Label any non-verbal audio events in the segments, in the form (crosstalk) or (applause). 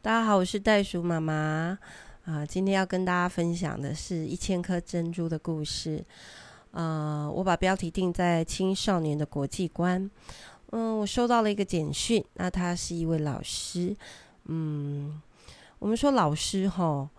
大家好，我是袋鼠妈妈啊。今天要跟大家分享的是一千颗珍珠的故事。呃，我把标题定在青少年的国际观。嗯，我收到了一个简讯，那他是一位老师。嗯，我们说老师哈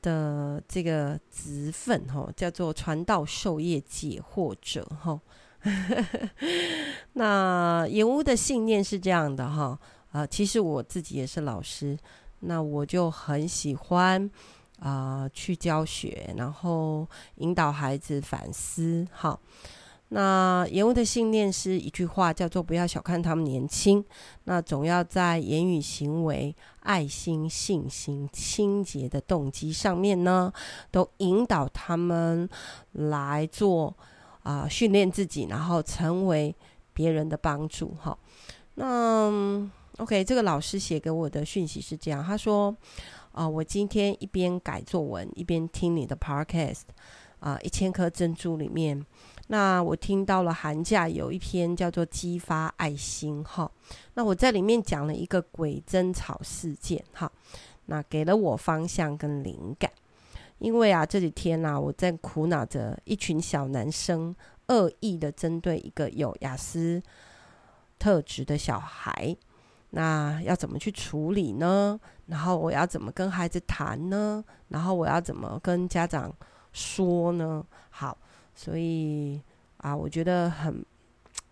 的这个职分哈叫做传道授业解惑者哈。(laughs) 那岩屋的信念是这样的哈啊，其实我自己也是老师。那我就很喜欢啊、去教学，然后引导孩子反思。好，那岩屋的信念是一句话，叫做“不要小看他们年轻”。那总要在言语、行为、爱心、信心、清洁的动机上面呢，都引导他们来做啊、呃，训练自己，然后成为别人的帮助。好，那。OK，这个老师写给我的讯息是这样，他说：“啊、我今天一边改作文，一边听你的 Podcast，啊、呃，一千颗珍珠里面，那我听到了寒假有一篇叫做激发爱心哈，那我在里面讲了一个鬼针草事件哈，那给了我方向跟灵感，因为啊这几天呐、啊，我在苦恼着一群小男生恶意的针对一个有雅思特质的小孩。”那要怎么去处理呢？然后我要怎么跟孩子谈呢？然后我要怎么跟家长说呢？好，所以啊，我觉得很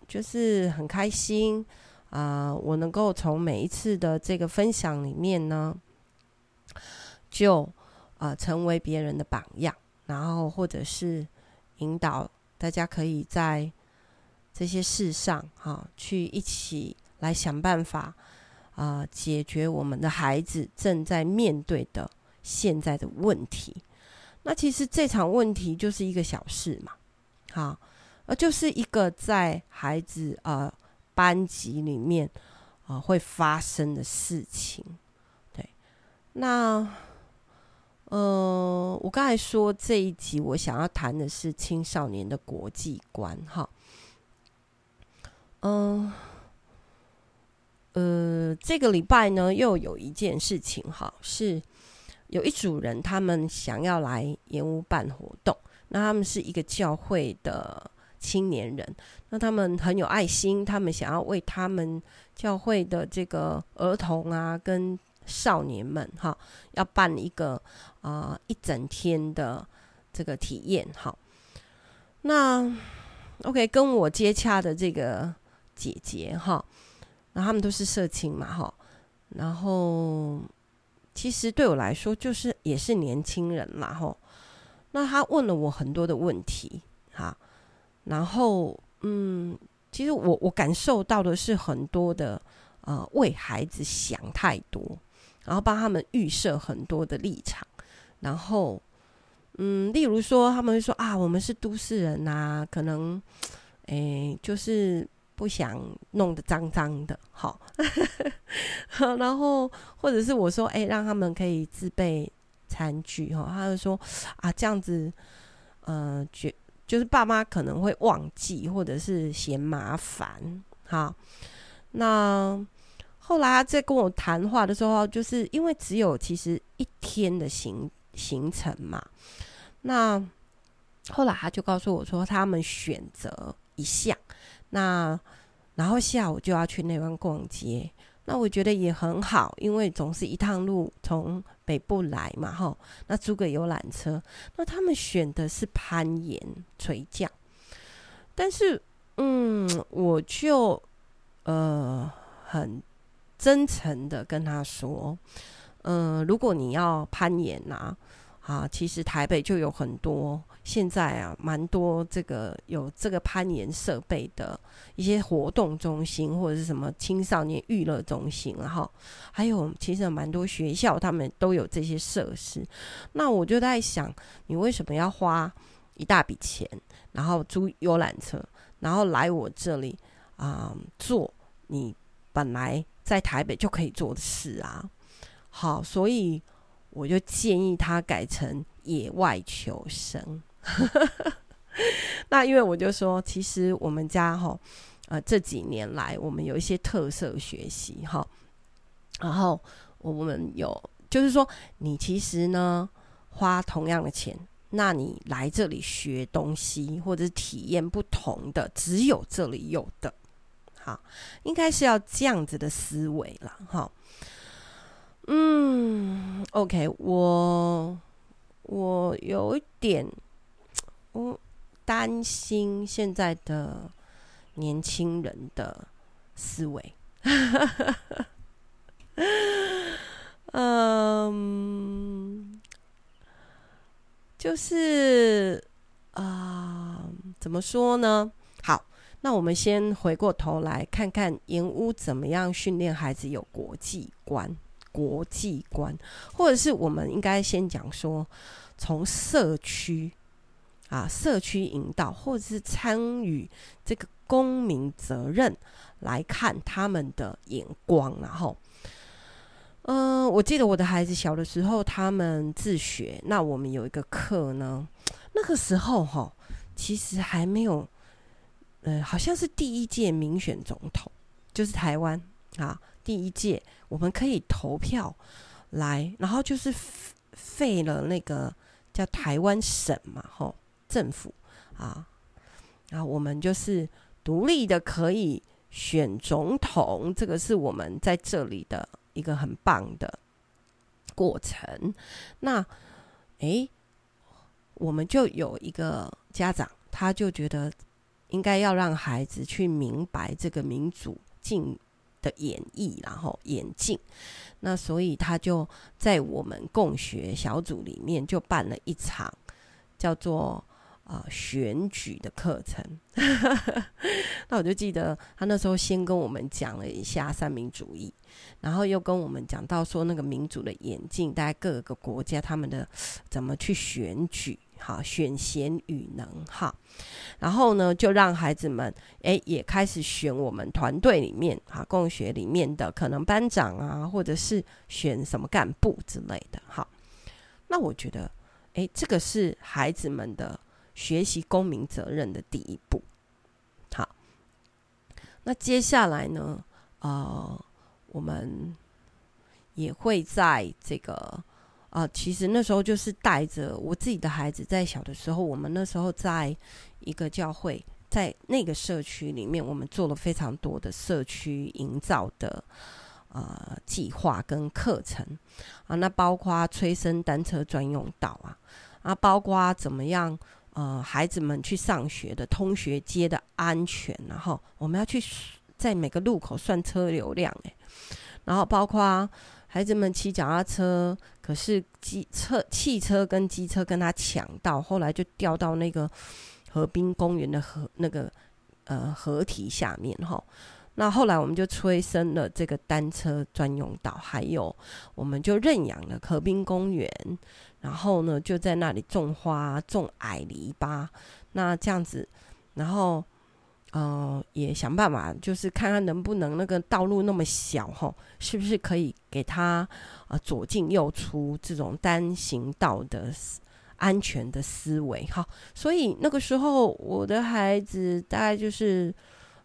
就是很开心啊，我能够从每一次的这个分享里面呢，就啊成为别人的榜样，然后或者是引导大家可以在这些事上哈、啊，去一起来想办法。啊、解决我们的孩子正在面对的现在的问题。那其实这场问题就是一个小事嘛，好，呃，就是一个在孩子呃班级里面啊、会发生的事情。对，那呃，我刚才说这一集我想要谈的是青少年的国际观，哈，嗯、呃，这个礼拜呢，又有一件事情哈，是有一组人他们想要来盐屋办活动。那他们是一个教会的青年人，那他们很有爱心，他们想要为他们教会的这个儿童啊跟少年们哈，要办一个啊、一整天的这个体验哈。那 OK，跟我接洽的这个姐姐哈。然后他们都是社青嘛，哈，然后其实对我来说，就是也是年轻人嘛，哈。那他问了我很多的问题，哈，然后嗯，其实我我感受到的是很多的呃，为孩子想太多，然后帮他们预设很多的立场，然后嗯，例如说他们会说啊，我们是都市人呐，可能诶，就是。不想弄得脏脏的，(laughs) 好，然后或者是我说，哎，让他们可以自备餐具，哈，他就说啊，这样子，呃，觉就是爸妈可能会忘记，或者是嫌麻烦，好，那后来他在跟我谈话的时候，就是因为只有其实一天的行行程嘛，那后来他就告诉我说，他们选择一项。那然后下午就要去那边逛街，那我觉得也很好，因为总是一趟路从北部来嘛，哈。那租个游览车，那他们选的是攀岩垂降，但是嗯，我就呃很真诚的跟他说，嗯、如果你要攀岩呐、啊，啊，其实台北就有很多。现在啊，蛮多这个有这个攀岩设备的一些活动中心，或者是什么青少年娱乐中心，然后还有其实有蛮多学校，他们都有这些设施。那我就在想，你为什么要花一大笔钱，然后租游览车，然后来我这里啊、做你本来在台北就可以做的事啊？好，所以我就建议他改成野外求生。(laughs) 那因为我就说，其实我们家哈，呃，这几年来我们有一些特色学习哈，然后我们有，就是说，你其实呢，花同样的钱，那你来这里学东西或者是体验不同的，只有这里有的，好，应该是要这样子的思维了，哈。嗯，OK，我我有一点，我担心现在的年轻人的思维。(laughs) 嗯，就是啊、怎么说呢？好，那我们先回过头来看看盐屋怎么样训练孩子有国际观。国际观，或者是我们应该先讲说，从社区啊，社区引导，或者是参与这个公民责任来看他们的眼光，然后，嗯、我记得我的孩子小的时候，他们自学，那我们有一个课呢，那个时候哈，其实还没有，呃，好像是第一届民选总统，就是台湾啊。第一届我们可以投票来，然后就是废了那个叫台湾省嘛，吼，政府啊，然后我们就是独立的可以选总统，这个是我们在这里的一个很棒的过程。那诶，我们就有一个家长，他就觉得应该要让孩子去明白这个民主进的演绎，然后演进，那所以他就在我们共学小组里面就办了一场叫做啊、呃、选举的课程。(laughs) 那我就记得他那时候先跟我们讲了一下三民主义，然后又跟我们讲到说那个民主的演进，大概各个国家他们的怎么去选举。好，选贤与能哈，然后呢，就让孩子们诶也开始选我们团队里面哈共学里面的可能班长啊，或者是选什么干部之类的。好，那我觉得诶，这个是孩子们的学习公民责任的第一步。好，那接下来呢，呃，我们也会在这个。啊、其实那时候就是带着我自己的孩子，在小的时候，我们那时候在一个教会，在那个社区里面，我们做了非常多的社区营造的呃计划跟课程啊，那包括催生单车专用道啊，啊，包括怎么样呃孩子们去上学的通学街的安全，然后我们要去在每个路口算车流量，诶，然后包括。孩子们骑脚踏车，可是机车、汽车跟机车跟他抢道，后来就掉到那个河滨公园的河那个呃河堤下面哈。那后来我们就催生了这个单车专用道，还有我们就认养了河滨公园，然后呢就在那里种花、种矮篱笆，那这样子，然后。呃，也想办法，就是看看能不能那个道路那么小哈，是不是可以给他呃左进右出这种单行道的安全的思维哈。所以那个时候我的孩子大概就是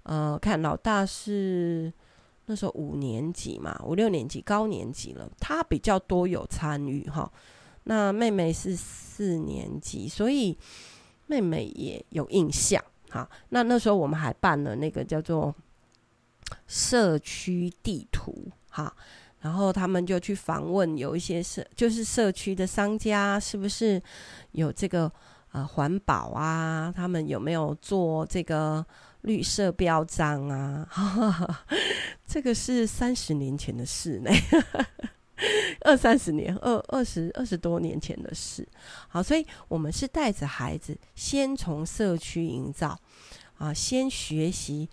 呃，看老大是那时候五年级嘛，五六年级高年级了，他比较多有参与哈。那妹妹是四年级，所以妹妹也有印象。好，那那时候我们还办了那个叫做社区地图，哈，然后他们就去访问有一些社，就是社区的商家，是不是有这个呃环保啊？他们有没有做这个绿色标章啊？哈哈，这个是三十年前的事呢。(laughs) 二三十年，二二十二十多年前的事。好，所以我们是带着孩子，先从社区营造啊，先学习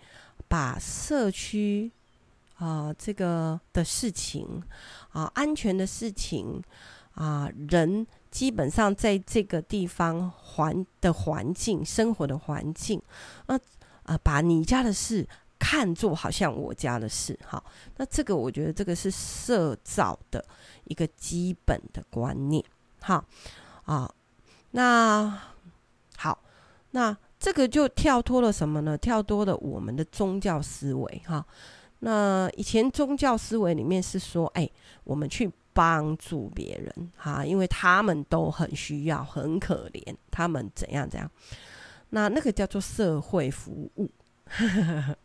把社区啊这个的事情啊，安全的事情啊，人基本上在这个地方环的环境，生活的环境，啊啊，把你家的事。看作好像我家的事，哈，那这个我觉得这个是社造的一个基本的观念，哈啊，那好，那这个就跳脱了什么呢？跳脱了我们的宗教思维，哈，那以前宗教思维里面是说，哎，我们去帮助别人哈，因为他们都很需要，很可怜，他们怎样怎样。那那个叫做社会服务。(laughs)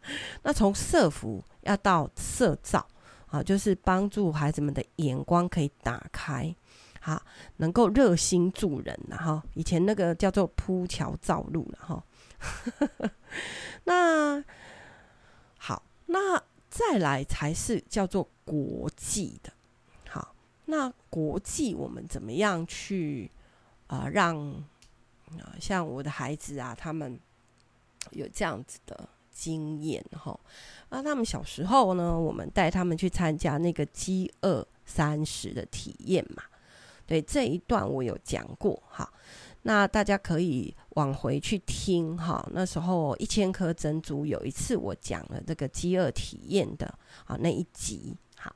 那从社福要到社造啊，就是帮助孩子们的眼光可以打开，好，能够热心助人，然后以前那个叫做铺桥造路了哈。(laughs) 那好，那再来才是叫做国际的。好，那国际我们怎么样去啊、让啊像我的孩子啊，他们有这样子的。经验哈，那他们小时候呢，我们带他们去参加那个饥饿三十的体验嘛。对，这一段我有讲过哈，那大家可以往回去听哈。那时候一千颗珍珠，有一次我讲了这个饥饿体验的啊那一集。哈，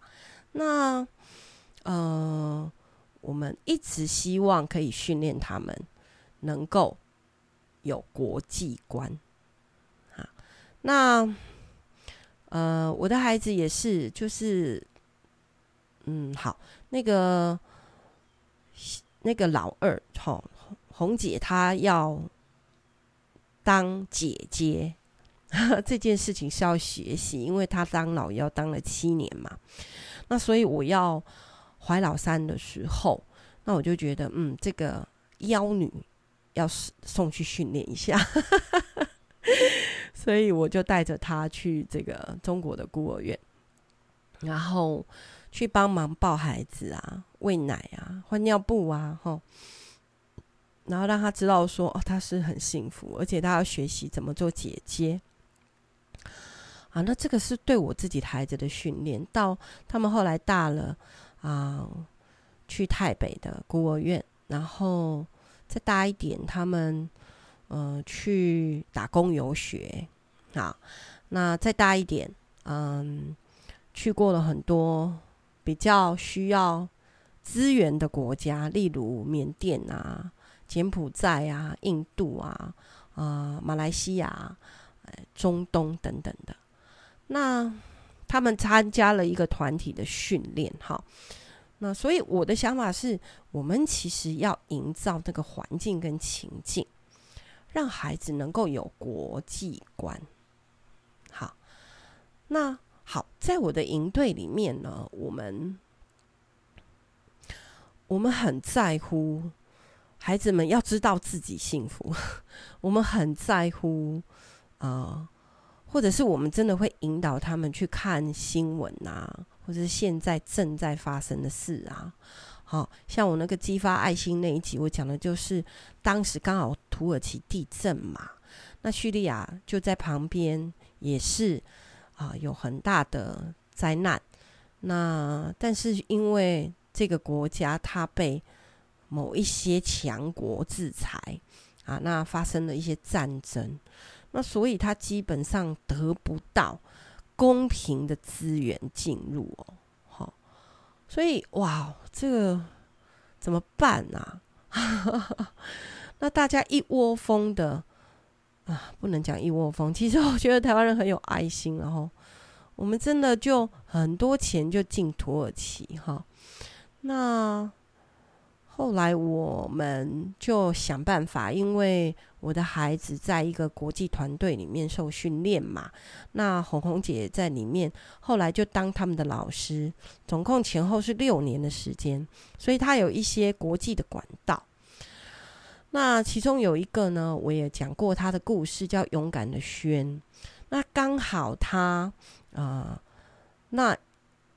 那呃，我们一直希望可以训练他们能够有国际观。那，呃，我的孩子也是，就是，嗯，好，那个，那个老二，吼，红姐她要当姐姐，(laughs) 这件事情是要学习，因为她当老幺当了七年嘛，那所以我要怀老三的时候，那我就觉得，嗯，这个妖女要送去训练一下。(laughs) 所以我就带着他去这个中国的孤儿院，然后去帮忙抱孩子啊、喂奶啊、换尿布啊，吼，然后让他知道说，哦，他是很幸福，而且他要学习怎么做姐姐。啊，那这个是对我自己的孩子的训练。到他们后来大了啊，去台北的孤儿院，然后再大一点，他们。呃，去打工游学，好，那再大一点，嗯，去过了很多比较需要资源的国家，例如缅甸啊、柬埔寨啊、印度啊、啊、马来西亚、中东等等的。那他们参加了一个团体的训练，哈，那所以我的想法是，我们其实要营造这个环境跟情境。让孩子能够有国际观。好，那好，在我的营队里面呢，我们我们很在乎孩子们要知道自己幸福，(laughs) 我们很在乎啊、或者是我们真的会引导他们去看新闻啊，或者是现在正在发生的事啊。好像我那个激发爱心那一集，我讲的就是当时刚好土耳其地震嘛，那叙利亚就在旁边，也是啊有很大的灾难。那但是因为这个国家它被某一些强国制裁啊，那发生了一些战争，那所以它基本上得不到公平的资源进入哦。所以，哇，这个怎么办啊？(laughs) 那大家一窝蜂的啊，不能讲一窝蜂。其实我觉得台湾人很有爱心，然后我们真的就很多钱就进土耳其哈。那。后来我们就想办法，因为我的孩子在一个国际团队里面受训练嘛，那红红姐在里面，后来就当他们的老师，总共前后是六年的时间，所以她有一些国际的管道。那其中有一个呢，我也讲过她的故事，叫勇敢的轩。那刚好他呃，那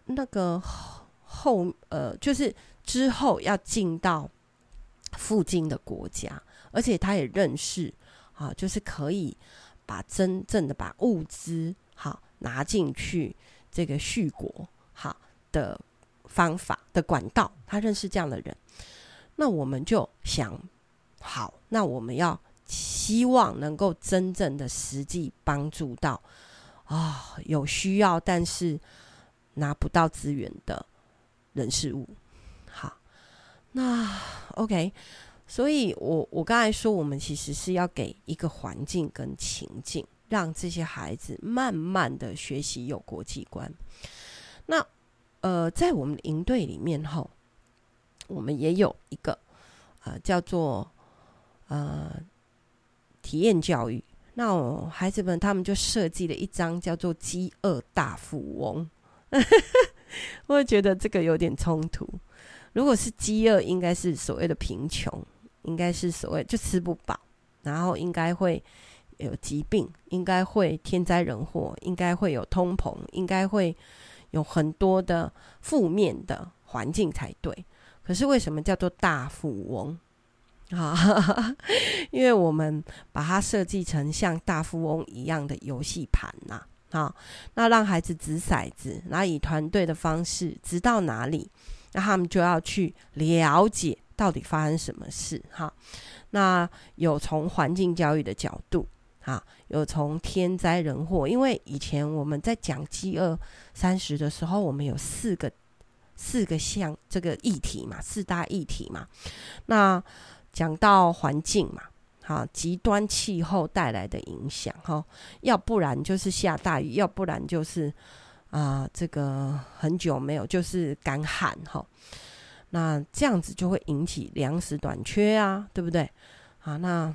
那个后呃，就是。之后要进到附近的国家，而且他也认识啊，就是可以把真正的把物资好拿进去这个续国好的方法的管道，他认识这样的人，那我们就想好，那我们要希望能够真正的实际帮助到啊有需要但是拿不到资源的人事物。那 OK，所以我我刚才说，我们其实是要给一个环境跟情境，让这些孩子慢慢的学习有国际观。那呃，在我们的营队里面哈，我们也有一个呃叫做呃体验教育。那孩子们他们就设计了一张叫做“饥饿大富翁”，(laughs) 我觉得这个有点冲突。如果是饥饿，应该是所谓的贫穷，应该是所谓就吃不饱，然后应该会有疾病，应该会天灾人祸，应该会有通膨，应该会有很多的负面的环境才对。可是为什么叫做大富翁？(laughs) 啊，因为我们把它设计成像大富翁一样的游戏盘呐，好，那让孩子掷骰子，然后以团队的方式掷到哪里。那他们就要去了解到底发生什么事哈。那有从环境教育的角度啊，有从天灾人祸。因为以前我们在讲饥饿三十的时候，我们有四个四个项这个议题嘛，四大议题嘛。那讲到环境嘛，哈，极端气候带来的影响哈，要不然就是下大雨，要不然就是。啊，这个很久没有，就是干旱哈。那这样子就会引起粮食短缺啊，对不对？啊，那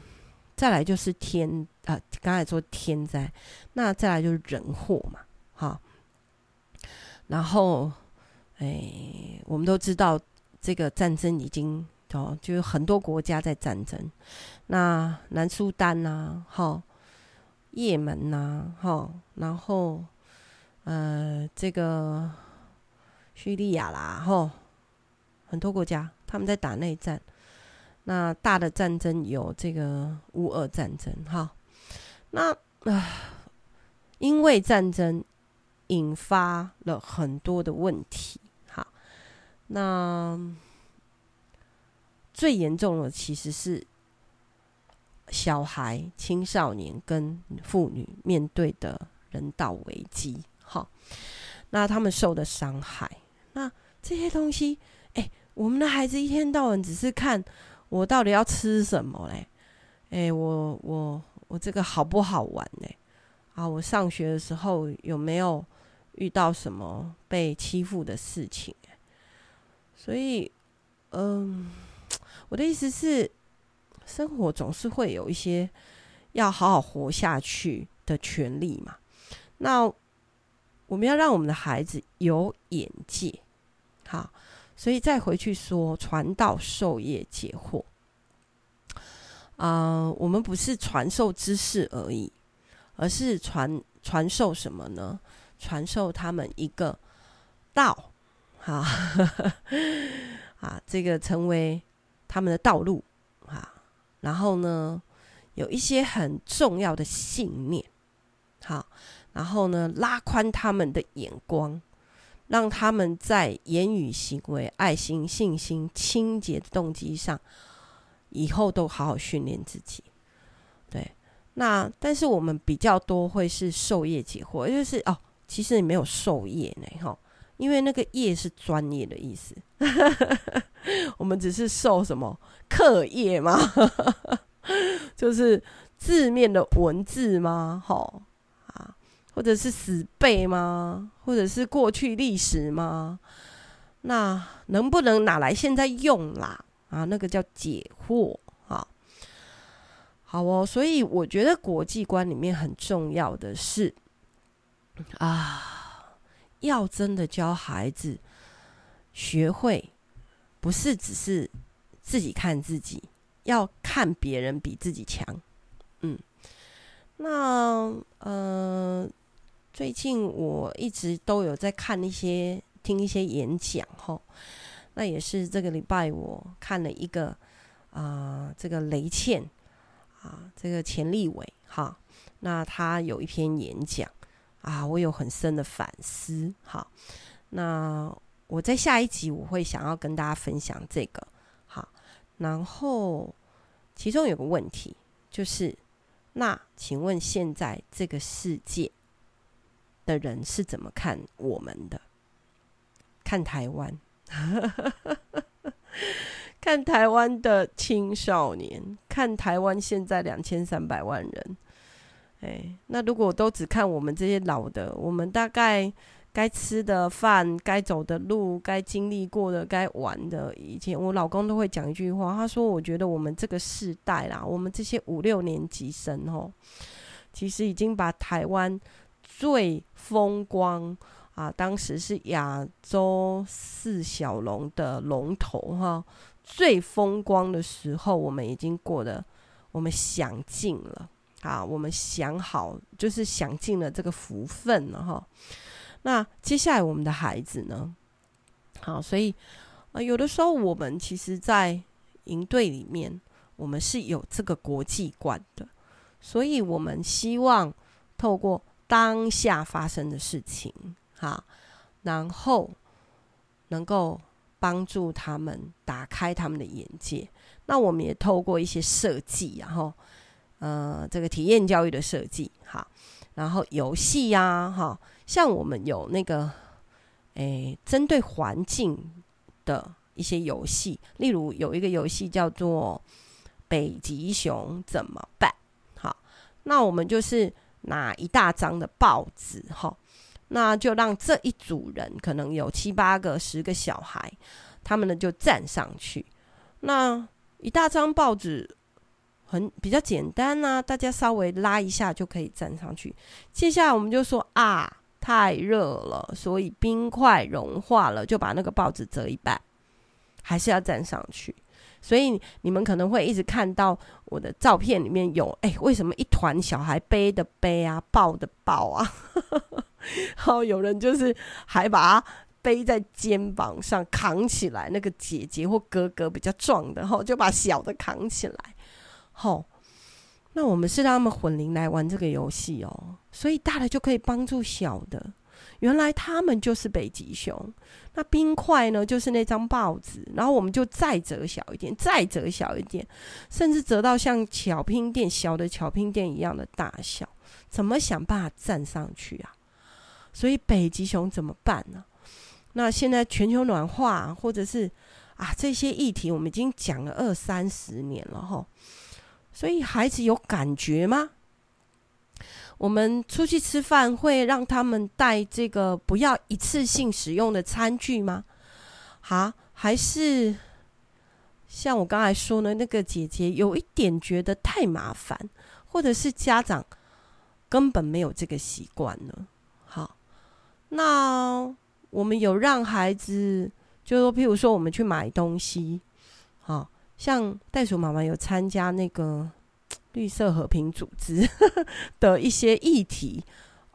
再来就是天啊，刚才说天灾，那再来就是人祸嘛，哈。然后，哎，我们都知道这个战争已经哦，就是很多国家在战争。那南苏丹呐、啊，哈，也门呐、哈，然后。呃，这个叙利亚啦，吼，很多国家他们在打内战。那大的战争有这个乌俄战争，哈。那啊、因为战争引发了很多的问题，哈。那最严重的其实是小孩、青少年跟妇女面对的人道危机。好，那他们受的伤害，那这些东西，哎，我们的孩子一天到晚只是看我到底要吃什么嘞？哎，我我我这个好不好玩嘞？啊，我上学的时候有没有遇到什么被欺负的事情？所以，嗯，我的意思是，生活总是会有一些要好好活下去的权利嘛。那。我们要让我们的孩子有眼界，好，所以再回去说传道授业解惑。啊、我们不是传授知识而已，而是传传授什么呢？传授他们一个道，哈，(laughs) 啊，这个成为他们的道路，啊，然后呢，有一些很重要的信念，好。然后呢，拉宽他们的眼光，让他们在言语、行为、爱心、信心、清洁的动机上，以后都好好训练自己。对，那但是我们比较多会是授业解惑，就是哦，其实你没有授业呢，哈，因为那个业是专业的意思，(laughs) 我们只是授什么课业吗？(laughs) 就是字面的文字吗？哈。或者是死背吗？或者是过去历史吗？那能不能拿来现在用啦？啊，那个叫解惑啊。好哦，所以我觉得国际观里面很重要的是啊，要真的教孩子学会，不是只是自己看自己，要看别人比自己强。嗯，那呃。最近我一直都有在看一些、听一些演讲，吼，那也是这个礼拜我看了一个啊、这个雷倩啊，这个钱立伟哈，那他有一篇演讲啊，我有很深的反思，好，那我在下一集我会想要跟大家分享这个，好，然后其中有个问题就是，那请问现在这个世界？的人是怎么看我们的？看台湾，看台湾的青少年，看台湾现在两千三百万人，哎，那如果都只看我们这些老的，我们大概该吃的饭、该走的路、该经历过的、该玩的，以前我老公都会讲一句话，他说：“我觉得我们这个世代啦，我们这些五六年级生哦，其实已经把台湾最风光啊，当时是亚洲四小龙的龙头哈，最风光的时候，我们已经过得，我们享尽了。”啊，我们想好，就是享尽了这个福分了哈。那接下来我们的孩子呢？好，所以啊、有的时候我们其实，在营队里面，我们是有这个国际观的，所以我们希望透过当下发生的事情，哈，然后能够帮助他们打开他们的眼界。那我们也透过一些设计，然后。呃，这个体验教育的设计，哈，然后游戏呀，哈，像我们有那个，诶，针对环境的一些游戏，例如有一个游戏叫做北极熊怎么办？好，那我们就是拿一大张的报纸，哈，那就让这一组人可能有七八个、十个小孩，他们呢就站上去，那一大张报纸。很比较简单啊，大家稍微拉一下就可以站上去。接下来我们就说啊，太热了，所以冰块融化了，就把那个报纸折一半，还是要站上去。所以你们可能会一直看到我的照片里面有，哎，为什么一团小孩背的背啊，抱的抱啊？然后有人就是还把他背在肩膀上扛起来，那个姐姐或哥哥比较壮的，哈，就把小的扛起来。好、那我们是让他们混龄来玩这个游戏哦，所以大的就可以帮助小的。原来他们就是北极熊，那冰块呢，就是那张报纸，然后我们就再折小一点，再折小一点，甚至折到像巧拼垫小的巧拼垫一样的大小，怎么想办法站上去啊？所以北极熊怎么办呢？那现在全球暖化，或者是啊这些议题，我们已经讲了二三十年了哈。所以孩子有感觉吗？我们出去吃饭会让他们带这个不要一次性使用的餐具吗？好，还是像我刚才说的那个姐姐有一点觉得太麻烦，或者是家长根本没有这个习惯呢？好，那我们有让孩子，就是说，譬如说我们去买东西，好。像袋鼠妈妈有参加那个绿色和平组织 (laughs) 的一些议题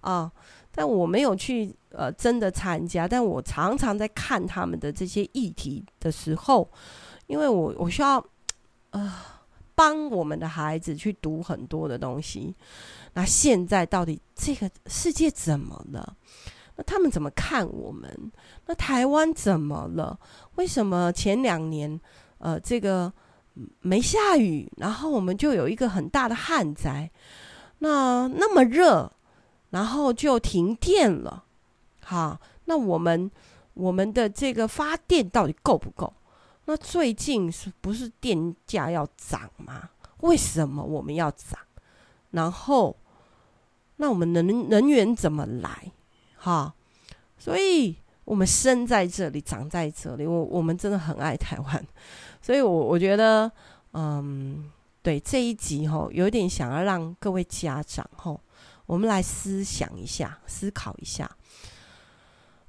啊，但我没有去呃真的参加，但我常常在看他们的这些议题的时候，因为我我需要呃帮我们的孩子去读很多的东西。那现在到底这个世界怎么了？那他们怎么看我们？那台湾怎么了？为什么前两年？呃，这个没下雨，然后我们就有一个很大的旱灾。那那么热，然后就停电了。好，那我们我们的这个发电到底够不够？那最近是不是电价要涨吗？为什么我们要涨？然后，那我们能能源怎么来？哈，所以。我们生在这里，长在这里，我我们真的很爱台湾，(laughs) 所以我，我觉得，嗯，对这一集吼，有点想要让各位家长吼，我们来思想一下，思考一下，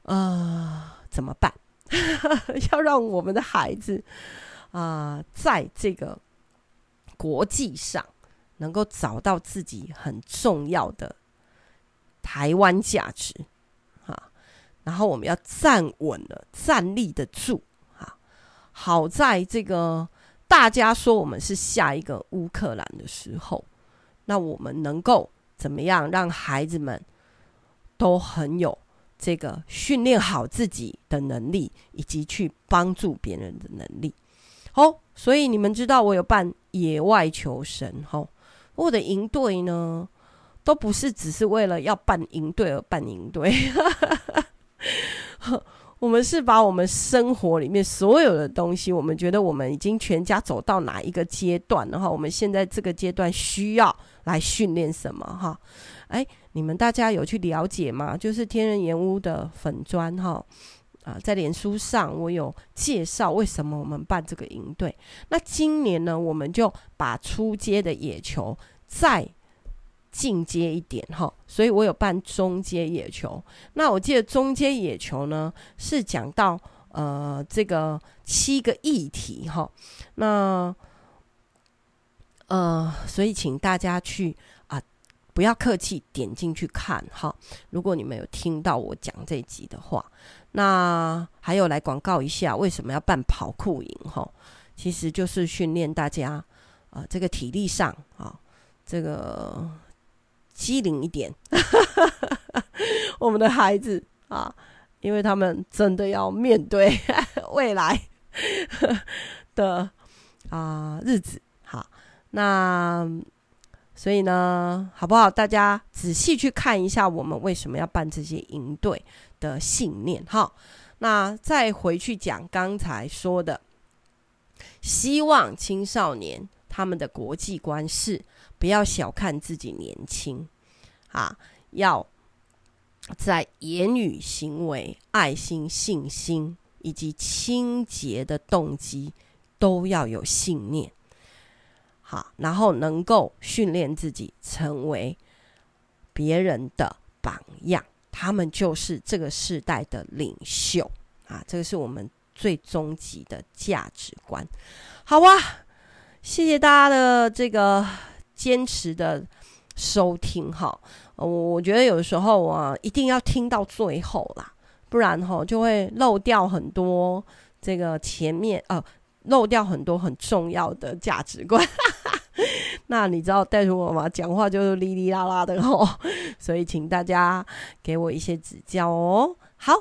呃，怎么办？(laughs) 要让我们的孩子啊，在这个国际上能够找到自己很重要的台湾价值。然后我们要站稳了，站立得住啊！好在这个大家说我们是下一个乌克兰的时候，那我们能够怎么样让孩子们都很有这个训练好自己的能力，以及去帮助别人的能力？好，所以你们知道我有办野外求生，吼，我的营队呢，都不是只是为了要办营队而办营队。(laughs) 我们是把我们生活里面所有的东西，我们觉得我们已经全家走到哪一个阶段，然后我们现在这个阶段需要来训练什么哈？哎，你们大家有去了解吗？就是天人岩屋的粉砖哈啊，在脸书上我有介绍为什么我们办这个营队。那今年呢，我们就把初阶的野球再进阶一点哈，所以我有办中阶野球。那我记得中阶野球呢是讲到呃这个七个议题哈，那呃所以请大家去啊不要客气点进去看哈。如果你们有听到我讲这集的话，那还有来广告一下为什么要办跑酷营哈？其实就是训练大家啊、呃、这个体力上啊这个。机灵一点，(laughs) 我们的孩子啊，因为他们真的要面对 (laughs) 未来 (laughs) 的啊日子。好，那所以呢，好不好？大家仔细去看一下，我们为什么要办这些营队的信念。好，那再回去讲刚才说的，希望青少年他们的国际观是。不要小看自己年轻，啊，要在言语、行为、爱心、信心以及清洁的动机都要有信念，好，然后能够训练自己成为别人的榜样，他们就是这个时代的领袖啊！这个是我们最终极的价值观，好吧？谢谢大家的这个。坚持的收听哈，我我觉得有时候啊，一定要听到最后啦，不然哈就会漏掉很多这个前面呃，漏掉很多很重要的价值观。(laughs) 那你知道带入我吗？讲话就是哩哩啦啦的哦，所以请大家给我一些指教哦。好，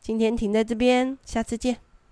今天停在这边，下次见。